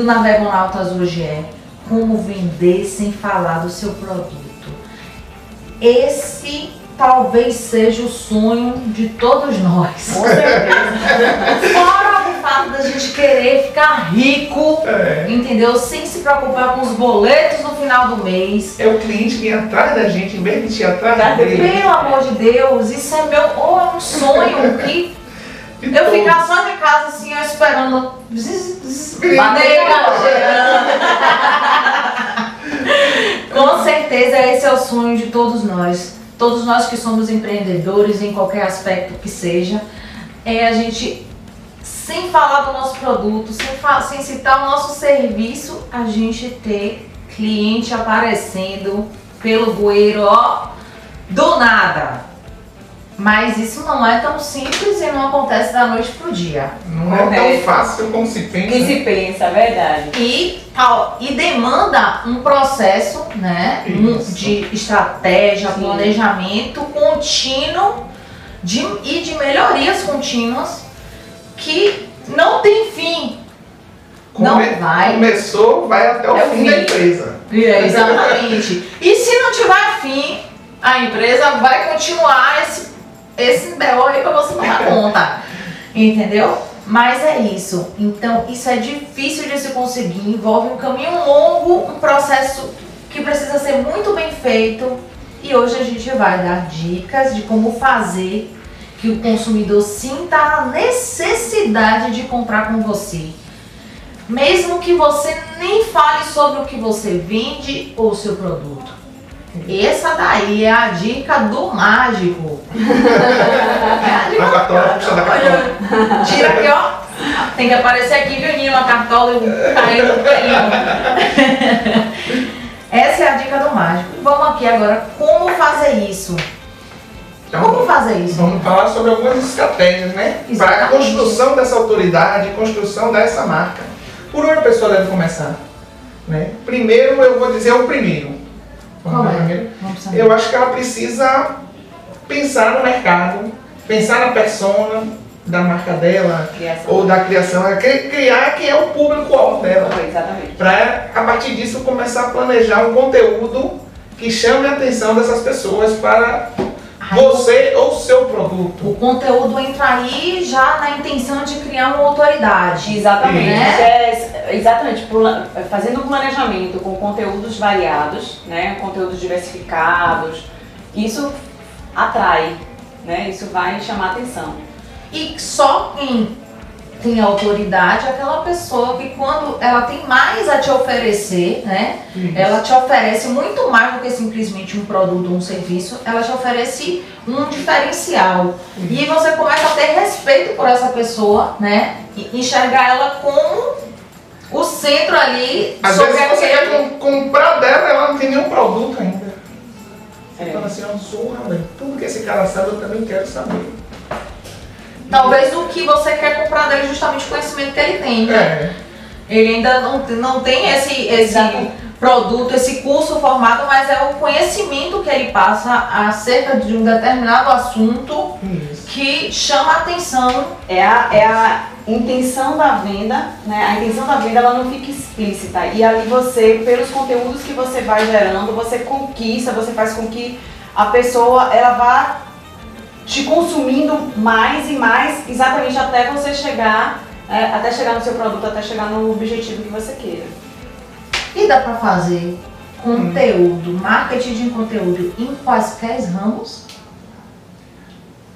do Navegonautas hoje é como vender sem falar do seu produto. Esse talvez seja o sonho de todos nós. Com certeza. Fora o fato da gente querer ficar rico, É. entendeu? Sem se preocupar com os boletos no final do mês. É o cliente vir atrás da gente, em vez de ir atrás dele. Pelo amor de Deus, isso é meu, ou é um sonho que eu todos. ficar só em casa assim, ó, esperando. bandeira gerando. Com certeza esse é o sonho de todos nós. Todos nós que somos empreendedores em qualquer aspecto que seja, é a gente, sem falar do nosso produto, sem, sem citar o nosso serviço, a gente ter cliente aparecendo pelo bueiro, ó, do nada. Mas isso não é tão simples e não acontece da noite pro dia. Não é tão fácil como se pensa. Quem se pensa, é verdade. E, e demanda um processo né, um- Isso. de estratégia, Sim. planejamento contínuo de, e de melhorias contínuas que não tem fim. não vai. Começou, vai até o É o fim da fim. empresa. É, exatamente. e se não tiver fim, a empresa vai continuar esse, esse BO aí pra você tomar conta. Entendeu? Mas é isso. Então, isso é difícil de se conseguir, envolve um caminho longo, um processo que precisa ser muito bem feito. E hoje a gente vai dar dicas de como fazer que o consumidor sinta a necessidade de comprar com você. Mesmo que você nem fale sobre o que você vende ou seu produto. Essa daí é a dica do mágico. É a cartola, puxa da cartola. Tira aqui, ó. Tem que aparecer aqui, viu, Nino, a cartola e o caindo caindo. Essa é a dica do mágico. Vamos aqui agora, como fazer isso? Então, Como fazer isso? Vamos falar sobre algumas estratégias, né? Para a construção dessa autoridade, construção dessa marca. Por onde a pessoa deve começar? Né? Primeiro, eu vou dizer o primeiro. Qual é? saber. Eu acho que ela precisa pensar no mercado, pensar na persona da marca dela Criação. ou da criação, é cri- criar quem é o público-alvo dela. Exatamente. Para, a partir disso, começar a planejar um conteúdo que chame a atenção dessas pessoas para você ou seu produto. O conteúdo entra aí já na intenção de criar uma autoridade. Exatamente. Né? É, exatamente. Fazendo um planejamento com conteúdos variados, né? Conteúdos diversificados. Isso atrai, né? Isso vai chamar atenção. E só quem tem autoridade é aquela pessoa que quando ela tem mais a te oferecer, né? Ela te oferece muito mais do que simplesmente um produto ou um serviço, ela te oferece um diferencial. E você começa a ter respeito por essa pessoa, né? E enxergar ela como o centro ali Às sobre vezes você quer com- comprar dela, ela não tem nenhum produto ainda. É. Fala assim, ó, zorra, velho. Tudo que esse cara sabe, eu também quero saber. Talvez o que você quer comprar dele justamente o conhecimento que ele tem. né? É. Ele ainda não, não tem esse, esse Exato. produto, esse curso formado, mas é o conhecimento que ele passa acerca de um determinado assunto Isso. que chama a atenção. É a, é a intenção da venda, né? A intenção da venda ela não fica explícita. E ali você, pelos conteúdos que você vai gerando, você conquista, você faz com que a pessoa ela vá te consumindo mais e mais, exatamente até você chegar, é, até chegar no seu produto, até chegar no objetivo que você queira. E dá para fazer conteúdo, marketing de conteúdo em quaisquer ramos?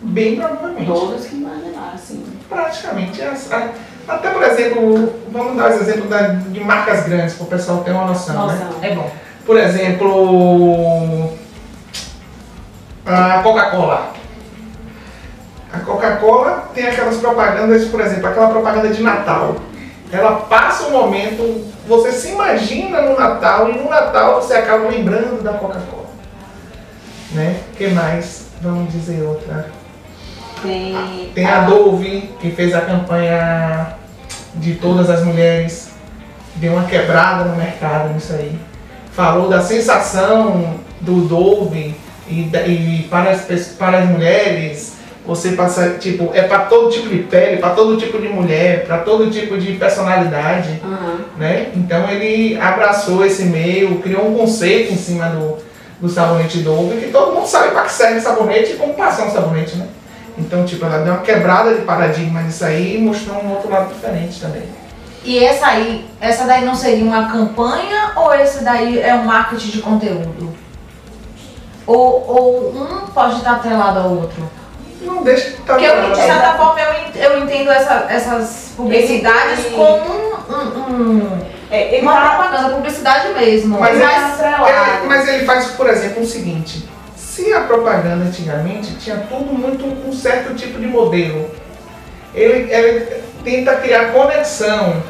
Bem provavelmente. Todos que imaginar, assim. Praticamente. Até, por exemplo, vamos dar os exemplos de marcas grandes, para o pessoal ter uma noção, né? É bom. Por exemplo, a Coca-Cola. A Coca-Cola tem aquelas propagandas, por exemplo, aquela propaganda de Natal. Ela passa um momento, você se imagina no Natal e no Natal você acaba lembrando da Coca-Cola. Né? que mais? Vamos dizer outra. Tem, Tem a Dove, que fez a campanha de todas as mulheres. Deu uma quebrada no mercado nisso aí. Falou da sensação do Dove e, e para, as, para as mulheres Você passa, tipo, é para todo tipo de pele, para todo tipo de mulher, para todo tipo de personalidade, Aham. né? Então ele abraçou esse meio, criou um conceito em cima do, do sabonete Dove, que todo mundo sabe para que serve sabonete e como passar um sabonete, né? Então, tipo, ela deu uma quebrada de paradigma nisso aí e mostrou um outro lado diferente também. E essa aí, essa daí não seria uma campanha ou esse daí é um marketing de conteúdo? Ou, ou um pode estar atrelado ao outro? Não deixa de estar Porque eu, de certa forma eu, eu entendo essa- essas publicidades Esse- como um, um- um- É, ele uma tá- propaganda, publicidade mesmo. Mas, Mas ele, mas ele faz, por exemplo, o seguinte: se a propaganda antigamente tinha tudo muito um certo tipo de modelo, ele, ele tenta criar conexão,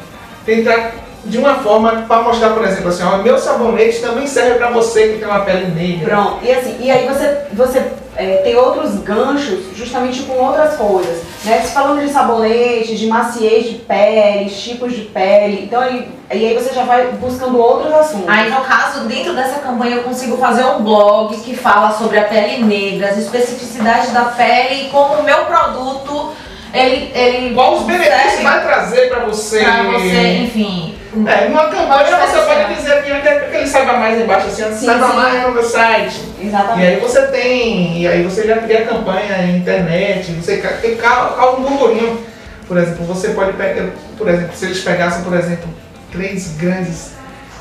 tenta de uma forma para mostrar, por exemplo, assim, ó, meu sabonete também serve para você que tem uma pele negra. Pronto, e assim, e aí você, você é, tem outros ganchos justamente com outras coisas, né? Se falando de sabonete, de maciez de pele, tipos de pele, então aí, e aí você já vai buscando outros assuntos. Aí, no caso, dentro dessa campanha, eu consigo fazer um blog que fala sobre a pele negra, as especificidades da pele e como o meu produto, ele... ele Qual os benefícios vai trazer para você? pra você, enfim... É, numa campanha você pode dizer aqui, quer que ele saiba mais embaixo, assim, Sim, saiba sim. mais no meu site. E Exatamente. aí você tem, e aí você já cria campanha na internet, você causa um burburinho. Por exemplo, você pode pegar, por exemplo, se eles pegassem, por exemplo, três grandes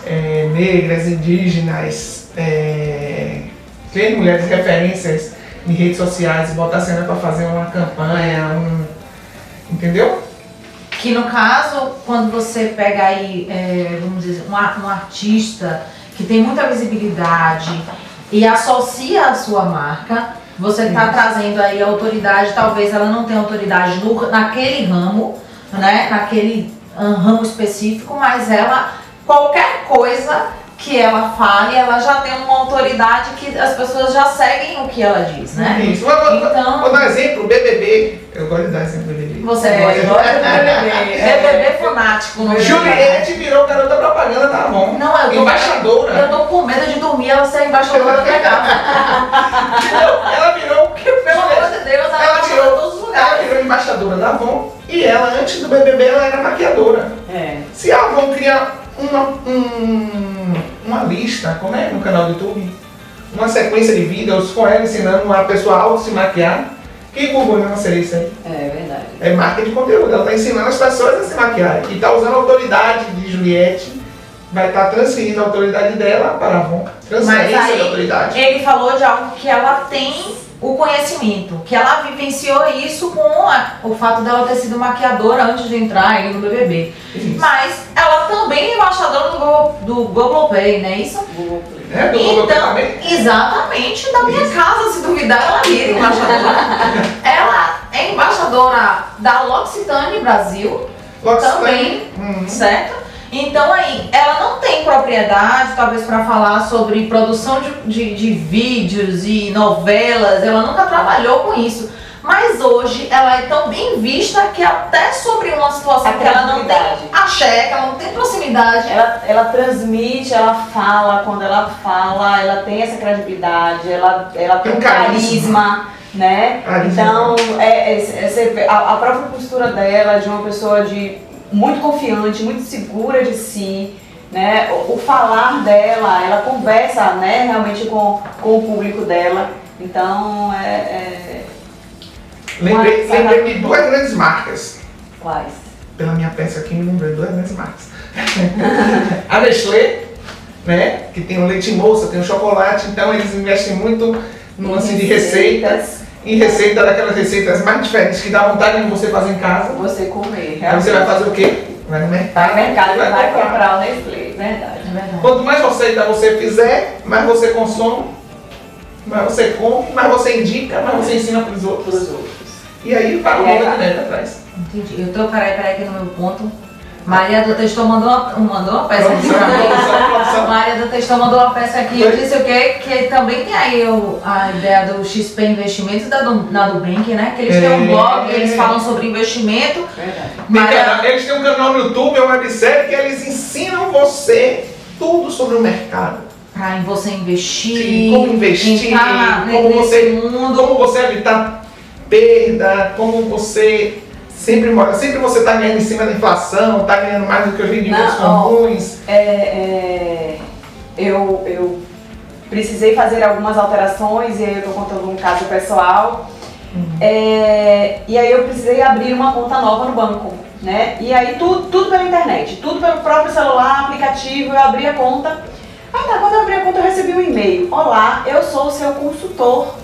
eh, negras, indígenas, eh, três mulheres referências em redes sociais e botassem ela para fazer uma campanha, um, entendeu? Que no caso, quando você pega aí, é, vamos dizer, um, um artista que tem muita visibilidade e associa a sua marca, você está trazendo aí a autoridade, talvez ela não tenha autoridade no, naquele ramo, né? Naquele ramo específico, mas ela, qualquer coisa que ela fale, ela já tem uma autoridade que as pessoas já seguem o que ela diz, né? Isso. Então- vou dar exemplo, BBB. Eu gosto de dar exemplo do BBB. Você É, gosta, do BBB. BBB fanático. no Juliette virou garota propaganda da Avon. Não, eu tô, Embaixadora. eu tô com medo de dormir ela ser embaixadora da casa. Ela virou, Pelo amor de Deus, ela, ela tá virou, todos os ela lugares. virou embaixadora da Avon e ela, antes do BBB, ela era maquiadora. É. Se a Avon cria uma, um- uma lista, como é no canal do YouTube, uma sequência de vídeos com ela ensinando a pessoa a auto se maquiar, que Google não seria isso aí? É verdade. É marca de conteúdo, ela está ensinando as pessoas a se maquiar e está usando a autoridade de Juliette, vai estar transferindo a autoridade dela para a Avon. Transferência Mas aí- da autoridade. Ele falou de algo que ela tem o conhecimento, que ela vivenciou isso com a- o fato dela ter sido maquiadora antes de entrar no BBB. Isso. Mas ela também é embaixadora do, Go- do Globoplay, não é isso? É, do Então, também. exatamente da minha casa, se duvidar, ela vira embaixadora. ela é embaixadora da L'Occitane Brasil, L'Occitane. também, Uhum. certo? Então aí, ela não tem propriedade, talvez para falar sobre produção de, de, de vídeos e novelas, ela nunca trabalhou com isso. Mas hoje ela é tão bem vista que até sobre uma situação A que ela não tem axé, que ela não tem proximidade, Ela, ela transmite, ela fala, quando ela fala, ela tem essa credibilidade, ela, ela tem um carisma. carisma, né? Carisma. Então, é, é, é, a, a própria postura dela, de uma pessoa de muito confiante, muito segura de si, né? O, o falar dela, ela conversa, né, realmente com, com o público dela. Então, é, é Lembrei, lembrei de duas grandes marcas. quais? Pela minha peça aqui, me lembrei de duas grandes marcas. a Nestlé, né? Que tem o leite moça, tem o chocolate, então eles investem muito no lance de receitas. Em receita daquelas receitas mais diferentes que dá vontade de você fazer em casa. Você comer. Aí você vai fazer o quê? Vai no mercado. Vai no mercado e vai vai comprar. comprar o Nestlé, verdade. Verdade. Quanto mais receita você fizer, mais você consome, mais você come, mais você indica, mais você ensina para os Para outros. os outros. E aí para o E mundo vai. direto atrás. Entendi. Eu tô, peraí, peraí, aqui no meu ponto. Maria do Textor mandou uma, mandou uma peça aqui. Maria do Textor mandou uma peça aqui. Eu disse o quê? Que também tem aí o- a ideia do XP Investimentos da na do Bank, né? Que eles têm um É. blog, eles falam sobre investimento. Maria, canal- eles têm um canal no YouTube, é uma websérie que eles ensinam você tudo sobre o mercado. pra você investir, Sim, como investir, entrar como você- mundo. Como você evitar perda, como você sempre sempre você está ganhando em cima da inflação, está ganhando mais do que os rendimentos comuns. É, é, eu, eu precisei fazer algumas alterações e aí eu estou contando um caso pessoal. É, e aí eu precisei abrir uma conta nova no banco, né? E aí tudo, tudo pela internet, tudo pelo próprio celular, aplicativo, eu abri a conta. Ah tá, quando eu abri a conta eu recebi um e-mail. Olá, eu sou o seu consultor.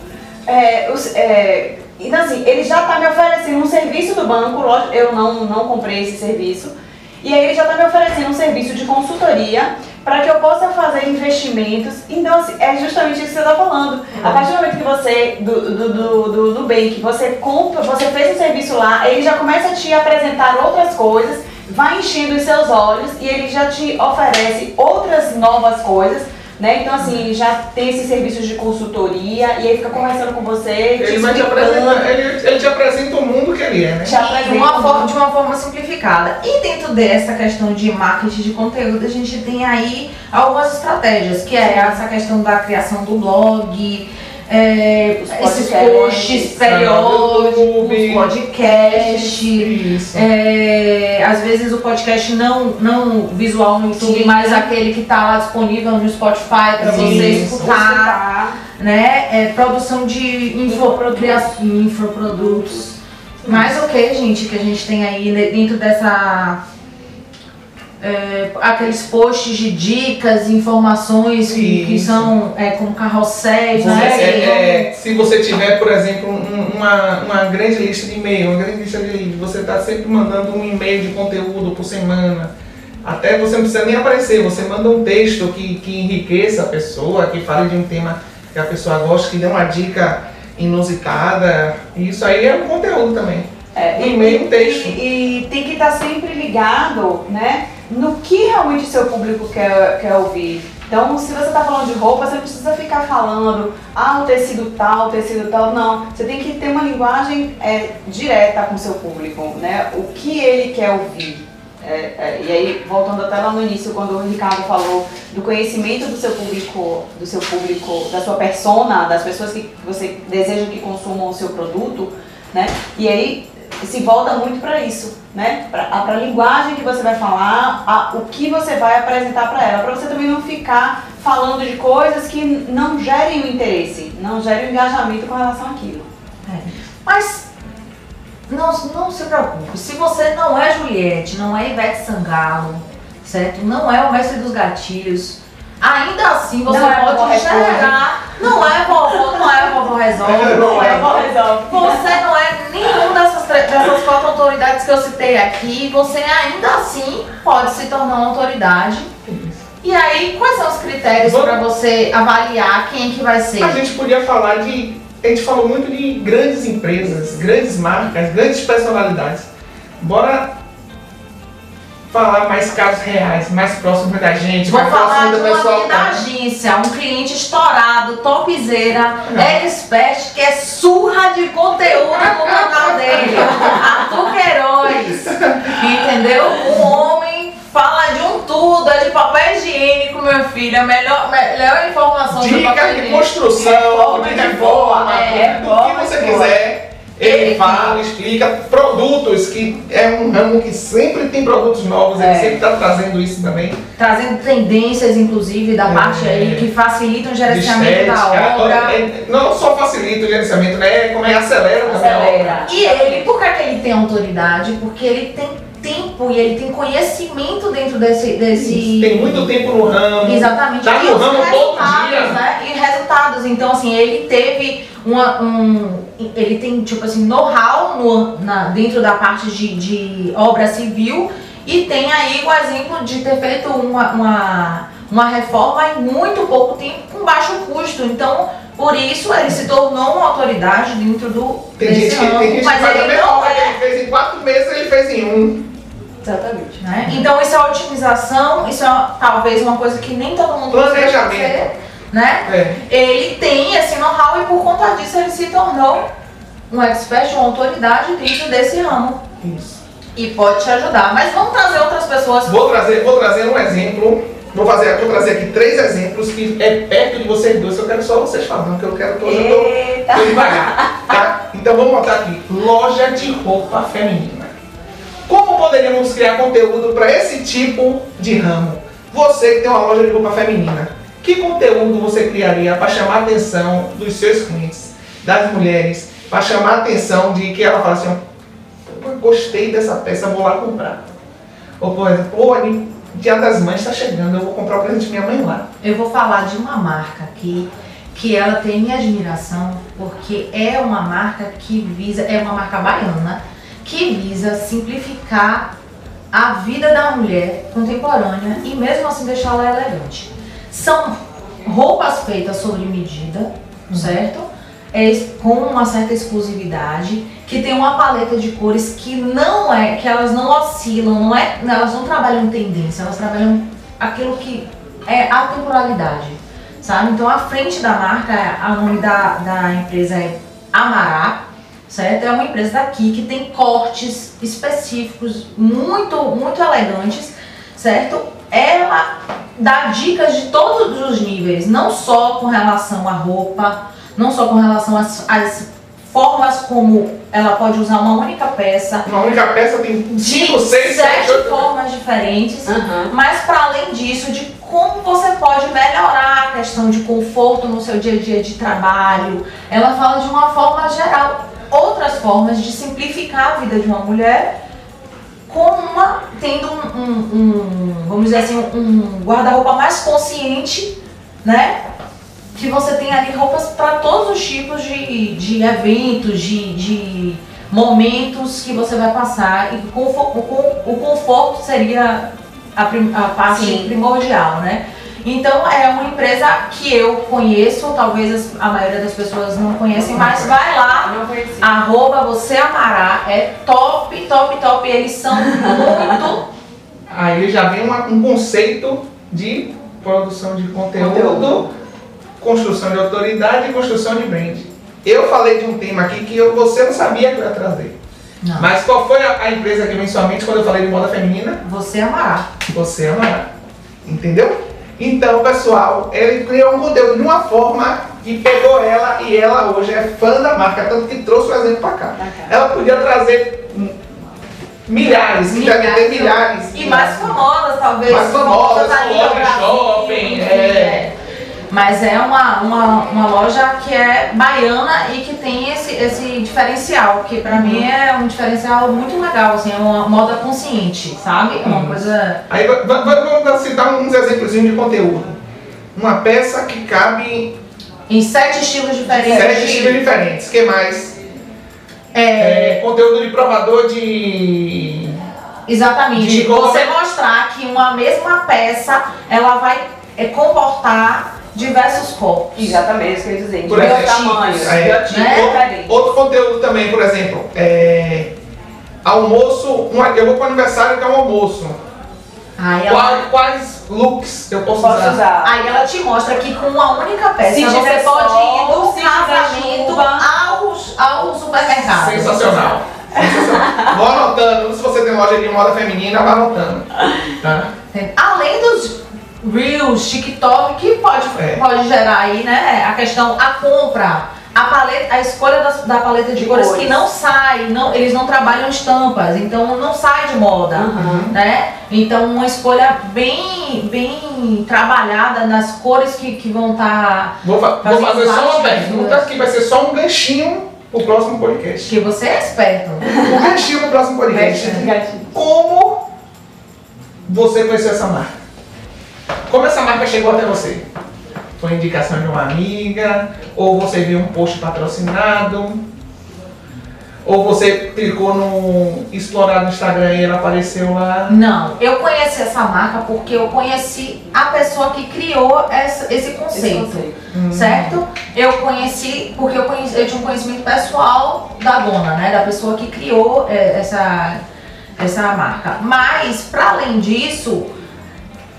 É, os- é, então assim, ele já está me oferecendo um serviço do banco, lógico, eu não, não comprei esse serviço. E aí ele já está me oferecendo um serviço de consultoria para que eu possa fazer investimentos. Então, assim, é justamente isso que você está falando. A partir do momento que você, do, do, do, do Nubank, você compra, você fez um serviço lá, ele já começa a te apresentar outras coisas, vai enchendo os seus olhos e ele já te oferece outras novas coisas. Né? Então, assim, já tem esses serviços de consultoria e aí fica conversando com você, Ele te explicando. apresentar, ele, ele te apresenta o mundo que ele é, né? Te de apresenta uma, um- forma, de uma forma simplificada. E dentro dessa questão de marketing de conteúdo, a gente tem aí algumas estratégias, que é essa questão da criação do blog, é, esses podcasts, posts periódicos, podcast. Isso. é, às vezes o podcast não, não visual no YouTube, Sim. mas aquele que está lá disponível no Spotify para você escutar Escutar. né? É, produção de infoprodutos. infoprodutos. Mas o que, gente, que a gente tem aí ne- dentro dessa. É, aqueles posts de dicas, informações que, que são é, como carrosséis, né? é, é, se você tiver, por exemplo, um- uma, uma grande lista de e-mail, uma grande lista de você está sempre mandando um e-mail de conteúdo por semana. Até você não precisa nem aparecer, você manda um texto que, que enriqueça a pessoa, que fale de um tema que a pessoa gosta, que dê uma dica inusitada. Isso aí é um conteúdo também. É, e-mail, um texto. E, e tem que estar sempre ligado, né, no que realmente seu público quer, quer ouvir. Então, se você está falando de roupa, você não precisa ficar falando, ah, o tecido tal, o tecido tal. Não, você tem que ter uma linguagem é, direta com o seu público, né? O que ele quer ouvir. É, é, e aí, voltando até lá no início, quando o Ricardo falou do conhecimento do seu público, do seu público, da sua persona, das pessoas que você deseja que consumam o seu produto, né? E aí se volta muito para isso, né? Para a linguagem que você vai falar, a, o que você vai apresentar para ela, para você também não ficar falando de coisas que não gerem o interesse, não gerem o engajamento com relação àquilo. Mas não, não se preocupe, se você não é Juliette, não é Ivete Sangalo, certo? Não é o mestre dos gatilhos, ainda assim você Não é pode Resolve. gerar. Não é vovó, não é vovó resolve, não é vovó Você não é nenhum dessas, dessas quatro autoridades que eu citei aqui, você ainda assim pode se tornar uma autoridade. E aí, quais são os critérios para você avaliar quem que vai ser? A gente podia falar de. A gente falou muito de grandes empresas, grandes marcas, grandes personalidades. Bora falar mais casos reais, mais próximos da gente, Vou mais falar próximo de uma pessoal. aqui da agência, um cliente estourado, topzera, expert, que é surra de conteúdo no canal dele. Arthur Queiroz. Entendeu? Um homem fala de um tudo, é de papel higiênico, meu filho. A melhor, melhor informação papel Dica de higiênico. construção, Reforma de de reforma, é, tudo que reforma você de boa. quiser. Ele Ele- fala, explica produtos, que é um ramo que sempre tem produtos novos, ele É. sempre está trazendo isso também. Trazendo tendências, inclusive, da É. parte aí que facilitam o gerenciamento da estética, obra. é, Não só facilita o gerenciamento, né? Como é acelera também. Acelera. E ele, por que, que ele tem autoridade? Porque ele tem tempo e ele tem conhecimento dentro desse. desse... Tem muito tempo no ramo. Exatamente. Tá no ramo todo dia. né? Então, assim, ele teve uma, um. Ele tem, tipo assim, know-how dentro da parte de, de obra civil e tem aí o exemplo de ter feito uma, uma, uma reforma em muito pouco tempo com baixo custo. Então, por isso ele se tornou uma autoridade dentro do Tem gente, que, ramo, tem gente mas faz a ele mesma não é ele fez em quatro meses, ele fez em um. Exatamente. né? Então isso é otimização, isso é talvez uma coisa que nem todo mundo consegue Planejamento. Né? É. Ele tem esse know-how e por conta disso ele se tornou um expert, uma autoridade dentro desse ramo Isso. e pode te ajudar. Mas vamos trazer outras pessoas. Vou trazer, vou trazer um exemplo Vou, fazer, vou trazer aqui três exemplos que é perto de vocês dois. Eu quero só vocês falando, que eu quero que hoje eu tô devagar. Tá? Então vamos botar aqui: loja de roupa feminina. Como poderíamos criar conteúdo para esse tipo de ramo? Você que tem uma loja de roupa feminina, que conteúdo você criaria para chamar a atenção dos seus clientes, das mulheres, para chamar a atenção de que ela fala assim, ó, "Pô, gostei dessa peça, vou lá comprar. Ou por exemplo, pô, Dia das Mães está chegando, eu vou comprar o presente de minha mãe lá. Eu vou falar de uma marca aqui que ela tem minha admiração, porque é uma marca que visa, é uma marca baiana, que visa simplificar a vida da mulher contemporânea e mesmo assim deixá-la elegante. São roupas feitas sobre medida, certo? É, com uma certa exclusividade, que tem uma paleta de cores que não é, que elas não oscilam, não é, elas não trabalham tendência, elas trabalham aquilo que é a temporalidade, sabe? Então a frente da marca, a nome da, da empresa é Amará, certo? É uma empresa daqui que tem cortes específicos muito, muito elegantes, certo? Ela dá dicas de todos os níveis, não só com relação à roupa, não só com relação às, às formas como ela pode usar uma única peça, Uma única peça tem de 5, 6, 7, sete 8. formas diferentes, Aham. mas para além disso, de como você pode melhorar a questão de conforto no seu dia a dia de trabalho. Ela fala de uma forma geral, outras formas de simplificar a vida de uma mulher com uma tendo um, um- um, vamos dizer assim, um guarda-roupa mais consciente, né? Que você tem ali roupas para todos os tipos de, de eventos, de, de momentos que você vai passar e o confo- o o conforto seria a, prim- a parte Sim. primordial, né? Então é uma empresa que eu conheço, talvez a maioria das pessoas não conhecem, mas vai lá, arroba você amará, é top, top, top, eles são muito Aí já vem uma- um conceito de produção de conteúdo, Conteúdo. construção de autoridade e construção de brand. Eu falei de um tema aqui que eu, você não sabia que eu ia trazer. Não. Mas qual foi a, a empresa que veio em sua mente quando eu falei de moda feminina? Você amará. Você amará. Entendeu? Então, pessoal, ele criou um conteúdo de uma forma que pegou ela e ela hoje é fã da marca, tanto que trouxe o exemplo pra cá. Ela podia trazer milhares, que deve ter milhares. E mais famosas, talvez. Mais famosas, ali shopping, enfim, é. Mas é uma, uma, uma loja que é baiana e que tem esse, esse diferencial, que pra mim é um diferencial muito legal, assim, é uma moda consciente, sabe? É uma Uhum. coisa. Aí va- va- va- vamos citar uns exemplos de conteúdo. Uma peça que cabe Em sete estilos diferentes. sete estilos diferentes. O que mais? É, É, conteúdo de provador de. Exatamente. De Você mostrar que uma mesma peça ela vai é, comportar diversos corpos. Exatamente, isso que eu ia dizer. Por exemplo, tamanhos, é, né? diferentes. Outro conteúdo também, por exemplo, é. Almoço, um- eu vou para o aniversário que é um almoço. Aí ela, Quais, quais looks eu posso, Posso usar? usar. aí ela te mostra que com uma única peça Se você pode sol, ir do casamento ao, ao supermercado. Sensacional. Sensacional. Vou anotando, se você tem loja de moda feminina, vai anotando. Tá? Além dos Reels, TikTok, que pode, É. pode gerar aí, né? A questão, a compra, a paleta, a escolha das- da, paleta de, De cores, cores. que não sai, não, eles não trabalham estampas, então não sai de moda. Aham. né? Então uma escolha bem, bem trabalhada nas cores que, que vão tá, estar. Vou, fa- vou Fazer só uma pergunta que vai ser só um ganchinho pro próximo podcast. Que você é esperto. Um ganchinho pro próximo podcast. Como você conheceu essa marca? Como essa marca chegou até você? Foi indicação de uma amiga? Ou você viu um post patrocinado? Ou você clicou no explorar no Instagram e ela apareceu lá? Não, eu conheci essa marca porque eu conheci a pessoa que criou essa- esse Esse conceito. conceito. Hum. Certo? Eu conheci, porque eu, conheci, eu tinha um conhecimento pessoal da dona, né? Da pessoa que criou eh, essa, essa marca. Mas, para além disso,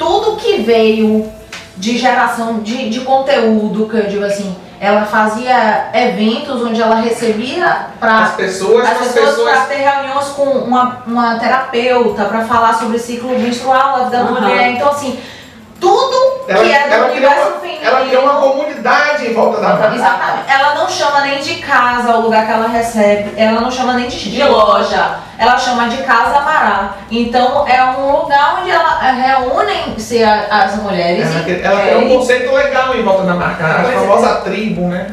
tudo que veio de geração de, de conteúdo, que eu digo assim, ela fazia eventos onde ela recebia para As pessoas, as as pessoas pessoas. para ter reuniões com uma, uma terapeuta para falar sobre ciclo menstrual da vida da Aham. mulher. Então, assim, tudo Ela, que é do ela, universo uma, feminino. ela cria uma comunidade em volta da marca. Exatamente. Ela não chama nem de casa o lugar que ela recebe. Ela não chama nem de, de loja. Ela chama de Casa Amará. Então é um lugar onde ela reúnem-se a- as mulheres. Ela, e- ela É, cria um conceito legal em volta da marca, a é. famosa tribo, né?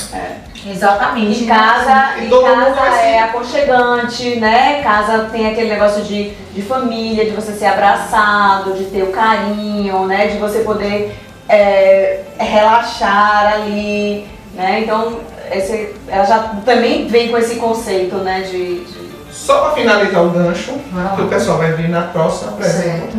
Exatamente. Em casa, em casa é aconchegante, né? Casa tem aquele negócio de, de família, de você ser abraçado, de ter o carinho, né? De você poder é, relaxar ali, né? Então, esse, ela já também vem com esse conceito, né? De, de- Só para finalizar o gancho, que o pessoal vai vir na próxima. Certo.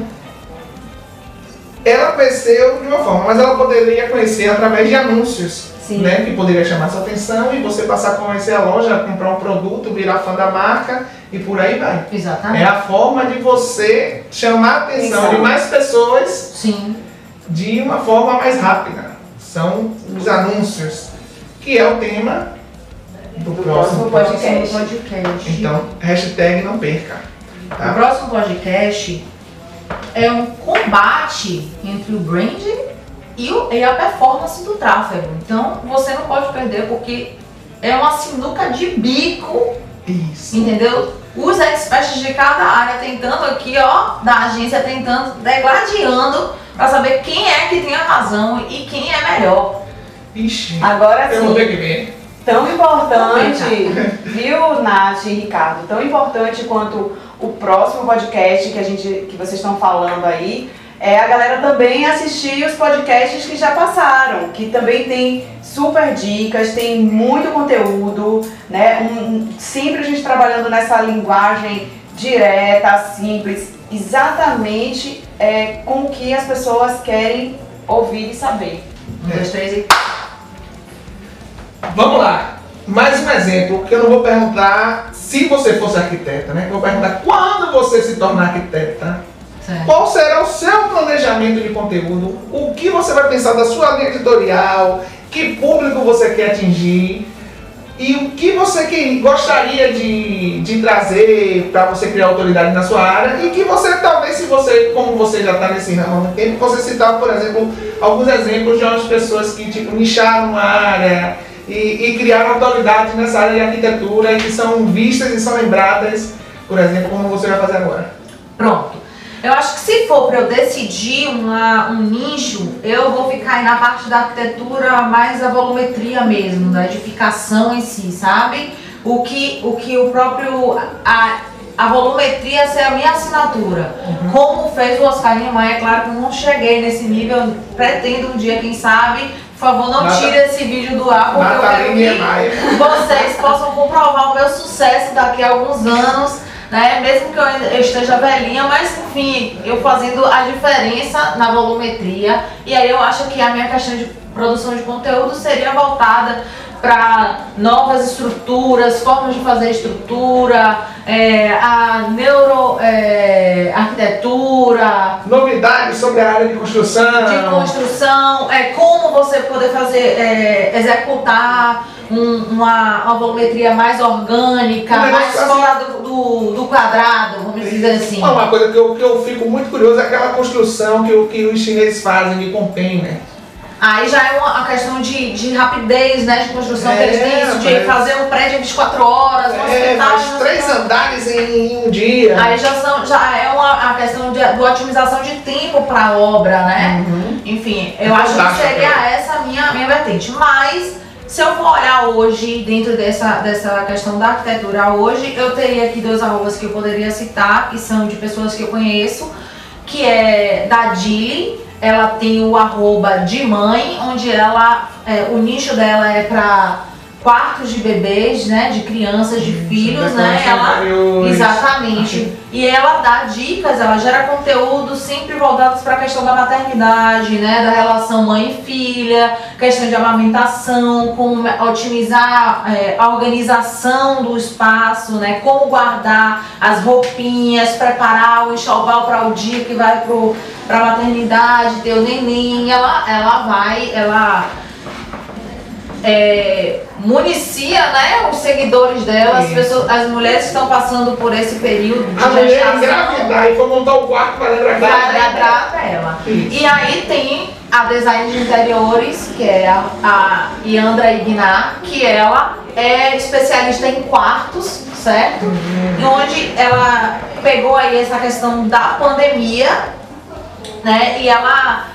Ela conheceu de uma forma, mas ela poderia conhecer através de anúncios, Sim. né? Que poderia chamar sua atenção e você passar a conhecer a loja, comprar um produto, virar fã da marca e por aí vai. Exatamente. É a forma de você chamar a atenção Atenção. de mais pessoas Sim. de uma forma mais rápida. São os anúncios, que é o tema do, Do próximo próximo podcast. podcast. Então, hashtag não perca. O Tá? próximo podcast é um combate entre o brand e, o- e a performance do tráfego. Então você não pode perder porque é uma sinuca de bico, Isso. entendeu? Os experts de cada área tentando aqui, ó, da agência tentando, degladiando para saber quem é que tem a razão e quem é melhor. Ixi, Agora eu vou ter sim, que ver. tão importante, viu, Nath e Ricardo? Tão importante quanto o próximo podcast que a gente, que vocês estão falando aí, é a galera também assistir os podcasts que já passaram, que também tem super dicas, tem muito conteúdo, né? Um- sempre a gente trabalhando nessa linguagem direta, simples, exatamente é, com o que as pessoas querem ouvir e saber. Um, dois, três e. Vamos lá. Mais um exemplo, que eu não vou perguntar se você fosse arquiteta, né? Eu vou perguntar quando você se tornar arquiteta. Certo. Qual será o seu planejamento de conteúdo? O que você vai pensar da sua linha editorial? Que público você quer atingir? E o que você que gostaria de, de trazer para você criar autoridade na sua área? E que você, talvez, se você, como você já está nesse ramo há muito tempo, você citar, por exemplo, alguns exemplos de umas pessoas que tipo, nicharam uma área e, e criaram autoridade nessa área de arquitetura e que são vistas e são lembradas, por exemplo, como você vai fazer agora. Pronto. Eu acho que se for para eu decidir uma, um nicho, eu vou ficar aí na parte da arquitetura mais a volumetria mesmo, da edificação em si, sabe? O que o, que o próprio. A, a volumetria ser a minha assinatura. Como fez o Oscar Niemeyer, é claro que eu não cheguei nesse nível, pretendo um dia, quem sabe. Por favor, não Nata- tire esse vídeo do ar, porque eu quero que vocês possam comprovar o meu sucesso daqui a alguns anos, né? Mesmo que eu eu esteja velhinha, mas enfim, eu fazendo a diferença na volumetria. E aí eu acho que a minha questão de produção de conteúdo seria voltada para novas estruturas, formas de fazer estrutura, é, a neuro é, Novidades sobre a área de construção. de construção, é como você poder fazer, é, executar um- uma, uma volumetria mais orgânica, Um mais assim- fora do, do, do quadrado, vamos dizer assim. Uma coisa que eu, que eu fico muito curioso é aquela construção que, que os chineses fazem de container. Aí já é uma, questão de, de rapidez, né, de construção, que É, eles têm isso de mas- fazer um prédio em 24 horas, um É, hospital, não três o quê. andares em, um dia. Aí já, são, já é uma a questão de, de otimização de tempo para a obra, né? Uhum. Enfim, eu É acho que seria essa a minha, minha vertente. Mas, se eu for olhar hoje, dentro dessa, dessa questão da arquitetura hoje, eu teria aqui dois arrobas que eu poderia citar, que são de pessoas que eu conheço, que é da Dili, ela tem o arroba de mãe, onde ela, é, o nicho dela é para quartos de bebês, né, de crianças, de filhos, né, Decoração ela... Exatamente. E ela dá dicas, ela gera conteúdo sempre voltados para a questão da maternidade, né, da relação mãe e filha, questão de amamentação, como otimizar é, a organização do espaço, né, como guardar as roupinhas, preparar o enxoval para o dia que vai para a maternidade, ter o neném, ela, ela vai, ela é, municia né, os seguidores dela, as, pessoas, as mulheres que estão passando por esse período de A mulher engravidar e for montar o quarto para lembrar dela. Isso. E aí tem a design de interiores, que é a, a Yandra Ignar, que ela é especialista em quartos, certo? E onde ela pegou aí essa questão da pandemia, né? E ela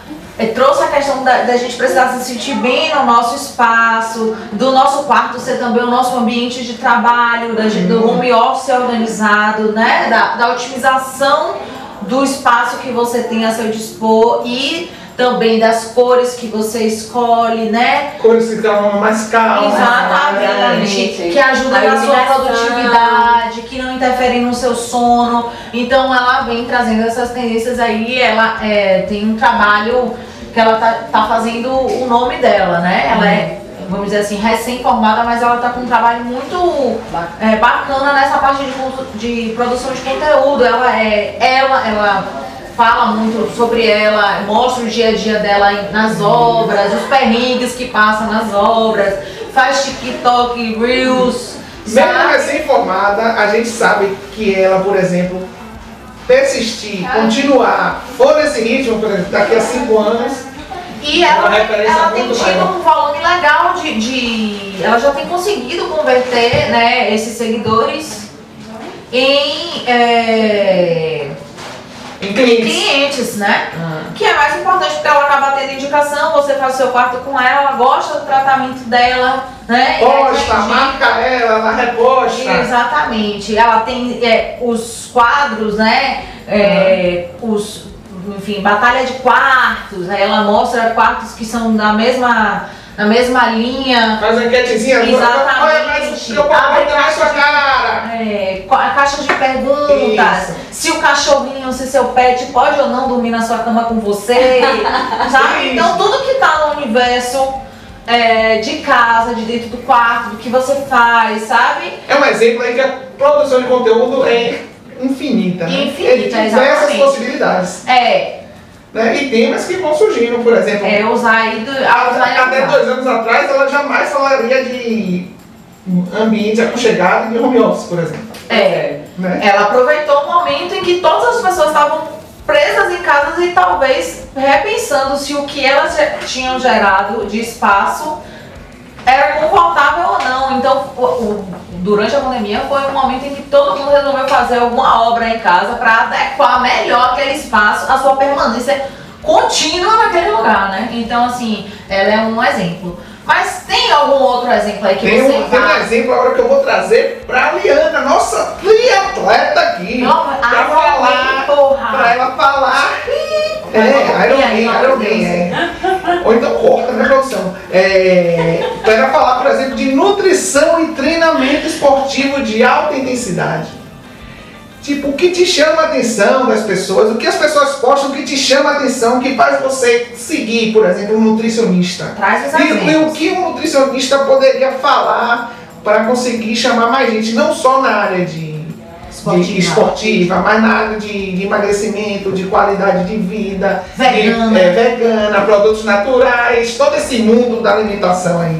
trouxe a questão da, da gente precisar se sentir bem no nosso espaço, do nosso quarto ser também o nosso ambiente de trabalho, da, do home office organizado, né? Da, da otimização do espaço que você tem a seu dispor e também das cores que você escolhe, né? Cores que ficam mais calmas. Exatamente. né? Que ajuda A na sua produtividade, que não interferem no seu sono. Então ela vem trazendo essas tendências aí. Ela é, tem um trabalho que ela tá, tá fazendo o nome dela, né? Ela é, vamos dizer assim, recém-formada, mas ela tá com um trabalho muito é, bacana nessa parte de, de produção de conteúdo. Ela é. Ela, ela fala muito sobre ela, mostra o dia a dia dela nas obras, os perrengues que passa nas obras, faz TikTok, Reels, Mesmo recém-formada, a gente sabe que ela, por exemplo, persistir, continuar, for nesse ritmo, por exemplo, daqui a cinco anos, E ela, ela tem tido maior. um volume legal de, de- Ela já tem conseguido converter né, esses seguidores em, é, clientes. clientes, né? Que é mais importante porque ela acaba tendo indicação, você faz o seu quarto com ela, ela gosta do tratamento dela, né? Posta, marca ela, ela reposta. Exatamente. Ela tem é, os quadros, né? É, os, enfim, batalha de quartos. Aí ela mostra quartos que são da mesma, na mesma linha. Faz uma enquetezinha, Exatamente. olha, mas eu Abre sua caixa de- cara. É, a caixa de perguntas. Isso. Se o cachorrinho, se seu pet pode ou não dormir na sua cama com você. sabe? Então tudo que tá no universo é, de casa, de dentro do quarto, do que você faz, sabe? É um exemplo aí que a produção de conteúdo é infinita. Né? Infinita, é de diversas possibilidades. É, Né? E temas que vão surgindo, por exemplo. é a Até dois anos atrás, ela jamais falaria de ambiente aconchegado e de home office, por exemplo. É. Né? Ela aproveitou o momento em que todas as pessoas estavam presas em casa e talvez repensando se o que elas tinham gerado de espaço era confortável ou não. Então, o- o- durante a pandemia foi um momento em que todo mundo resolveu fazer alguma obra em casa para adequar melhor aquele espaço, a sua permanência contínua naquele lugar, né? Então, assim, ela é um exemplo. Mas tem algum outro exemplo aí que Tem você um, tem um exemplo agora que eu vou trazer pra Liana, nossa triatleta aqui. Não, pra falar, porra. pra ela falar. É, Iron Man, Iron Man, é. Ou então corta, produção? É, pra ela falar, por exemplo, de nutrição e treinamento esportivo de alta intensidade. Tipo, o que te chama a atenção das pessoas, o que as pessoas postam, o que te chama a atenção, que faz você seguir, por exemplo, um nutricionista. Traz os E, e o que um nutricionista poderia falar para conseguir chamar mais gente, não só na área de Esportiva. de esportiva, mas na área de, de emagrecimento, de qualidade de vida, Vegana. de, é, vegana, produtos naturais, todo esse mundo da alimentação aí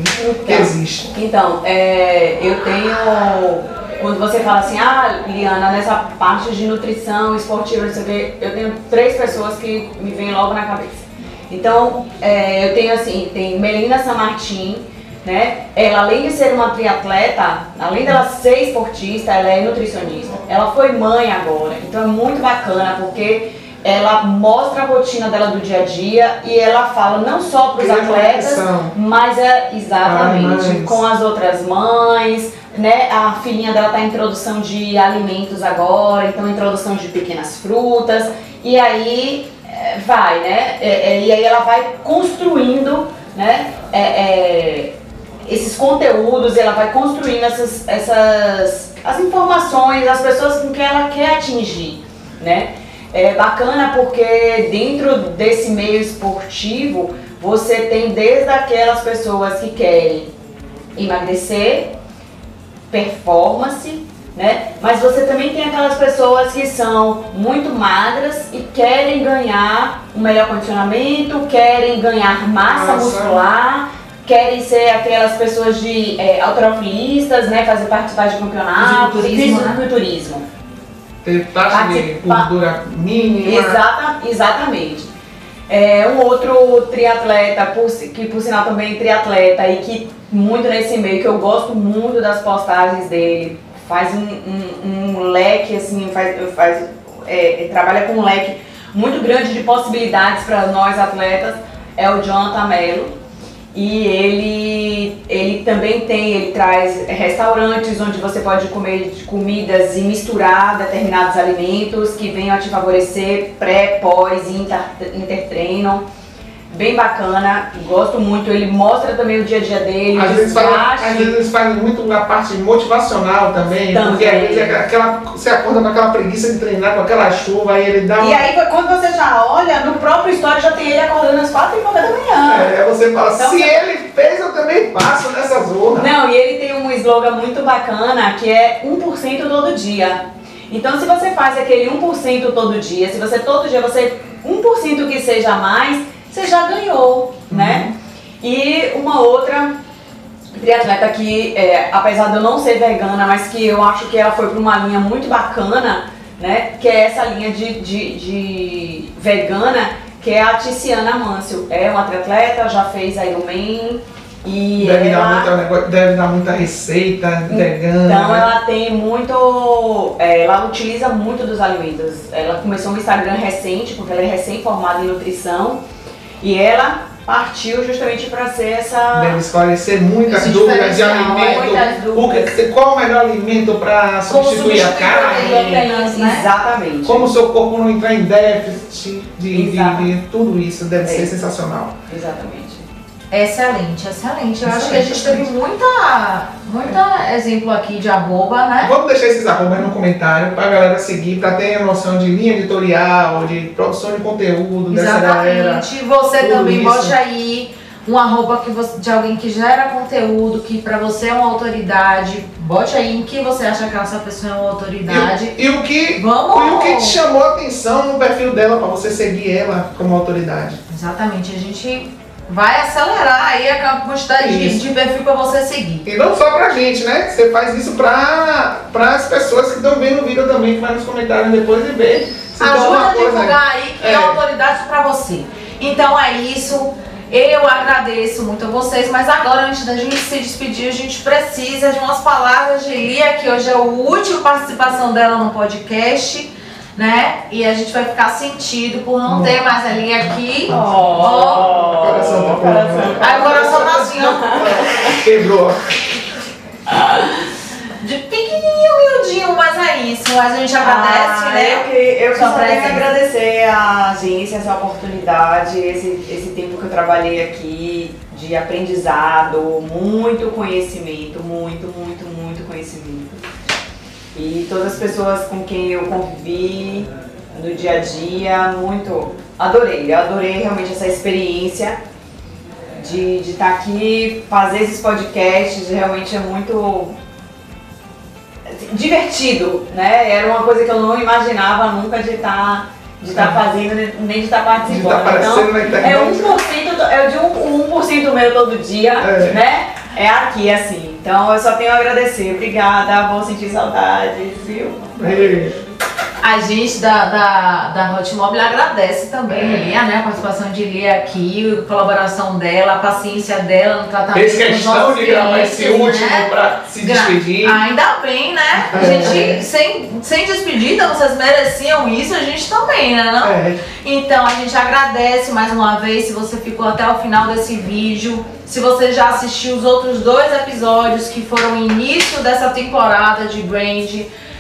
que existe. Então, é, eu tenho. Quando você fala assim, ah, Liana, nessa parte de nutrição esportiva, o quê, eu tenho três pessoas que me vêm logo na cabeça. Então, é, eu tenho assim, tem Melina Samartim, né? Ela, além de ser uma triatleta, além dela ser esportista, ela é nutricionista. Ela foi mãe agora, então é muito bacana porque ela mostra a rotina dela do dia a dia e ela fala não só para os atletas, mas é exatamente Ai, mães. com as outras mães, né? A filhinha dela tá em introdução de alimentos agora, então introdução de pequenas frutas e aí é, vai, né? É, é, e aí ela vai construindo, né? é, é, esses conteúdos, ela vai construindo essas, essas as informações, as pessoas com quem ela quer atingir, né? É bacana porque dentro desse meio esportivo você tem desde aquelas pessoas que querem emagrecer, performance, né? Mas você também tem aquelas pessoas que são muito magras e querem ganhar um melhor condicionamento, querem ganhar massa Massa. muscular, querem ser aquelas pessoas de é, autorofilistas, né? Fazer participar de campeonatos, Fisiculturismo, né? fisiculturismo. Ter taxa de gordura mínima. Exata, exatamente. É, um outro triatleta, por que por sinal também é triatleta e que muito nesse meio, que eu gosto muito das postagens dele, faz um, um- um leque, assim, faz, faz, é, trabalha com um leque muito grande de possibilidades para nós atletas, é o Jonathan Mello. E ele, ele também tem, ele traz restaurantes onde você pode comer comidas e misturar determinados alimentos que venham a te favorecer pré, pós e inter, intertreino. Bem bacana, gosto muito. Ele mostra também o dia a dia dele, Às vezes, faz, às vezes eles fazem muito a parte motivacional também, porque Também. às vezes é aquela, você acorda com aquela preguiça de treinar, com aquela chuva, aí ele dá uma. E aí, quando você já olha, no próprio story já tem ele acordando às quatro e pouca da manhã. É, aí você fala, Então, se você- ele fez, eu também faço nessa zona. Não, e ele tem um slogan muito bacana que é 1% todo dia. Então, se você faz aquele 1% todo dia, se você todo dia você 1% que seja a mais, você já ganhou, né? E uma outra triatleta que, é, apesar de eu não ser vegana, mas que eu acho que ela foi para uma linha muito bacana, né? Que é essa linha de, de, de vegana, que é a Tiziana Mâncio. É uma triatleta, já fez Ironman e Deve, ela... dar muita, deve dar muita receita vegana. Então né? ela tem muito. é, ela utiliza muito dos alimentos. Ela começou um Instagram recente, porque ela é recém-formada em nutrição. E ela partiu justamente para ser essa. Deve esclarecer muitas Esse dúvidas de alimento. muitas O que- qual o melhor alimento para substituir a substituir carne? proteínas, né? Exatamente. Como o seu corpo não entrar em déficit de, de- de tudo isso deve É. ser sensacional. Exatamente. Excelente, excelente. Eu acho que a Excelente, gente teve muita, muita exemplo aqui de arroba, né? Vamos deixar esses arrobas no comentário para a galera seguir, para ter a noção de linha editorial, de produção de conteúdo dessa galera. Exatamente. Você também isso. bote aí um arroba que você- de alguém que gera conteúdo, que pra você é uma autoridade. Bote aí em que você acha que essa pessoa é uma autoridade. E, e o que, Vamos! e o que te chamou a atenção no perfil dela para você seguir ela como autoridade? Exatamente, a gente vai acelerar aí a quantidade de, de perfil pra você seguir. E não só pra gente, né? Você faz isso pra, as pessoas que estão vendo o vídeo também, que vai nos comentários depois e ver Ajuda a coisa aí. divulgar aí que é, É. autoridade pra você. Então é isso. Eu agradeço muito a vocês, mas agora, antes da gente se despedir, a gente precisa de umas palavras de Lia, que hoje é a última participação dela no podcast, né? E a gente vai ficar sentido por não ter mais a Lia aqui. Oh, Coração tá pulando. Aí o coração tá assim, ó. Quebrou. De pequenininho, miudinho, mas é isso. A gente agradece, Ah, né? Eu, que- eu Sua só tenho que agradecer a agência, essa oportunidade, esse, esse tempo que eu trabalhei aqui de aprendizado, muito conhecimento, muito, muito, muito conhecimento. E todas as pessoas com quem eu convivi no dia a dia, muito. Adorei, eu adorei realmente essa experiência de estar aqui, fazer esses podcasts, realmente é muito divertido, né? Era uma coisa que eu não imaginava nunca de estar de estar fazendo, nem de estar De participando. estar aparecendo na então, é internet. 1%, do- é de um, 1% meu todo dia, É. né? É aqui, assim. Então eu só tenho a agradecer. Obrigada, vou sentir saudades, viu? Ei, A gente da, da, da Hot Mobile agradece também Lia, né? A participação de Lia aqui, a colaboração dela, a paciência dela no tratamento Fez questão de gravar esse clientes, último né? pra se despedir. Ainda bem, né? A gente, sem, sem despedida, vocês mereciam isso, a gente também, né? Não? É, Então a gente agradece mais uma vez se você ficou até o final desse vídeo. Se você já assistiu os outros dois episódios que foram o início dessa temporada de Brand,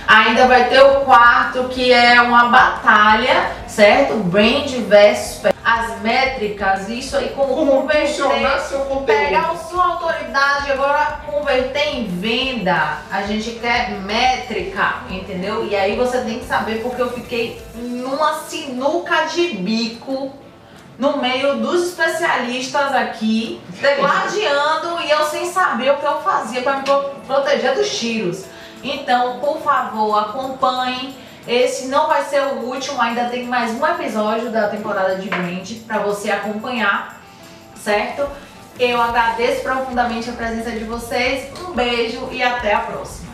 ainda vai ter o quarto que é uma batalha, certo? Brand versus as métricas, isso aí como, como converter seu conteúdo. pegar a sua autoridade e agora converter em venda. A gente quer métrica, entendeu? E aí você tem que saber porque eu fiquei numa sinuca de bico no meio dos especialistas aqui, degladiando e eu sem saber o que eu fazia para me pro- proteger dos tiros. Então, por favor, acompanhem. Esse não vai ser o último, ainda tem mais um episódio da temporada de Brand para você acompanhar, certo? Eu agradeço profundamente a presença de vocês. Um beijo e até a próxima.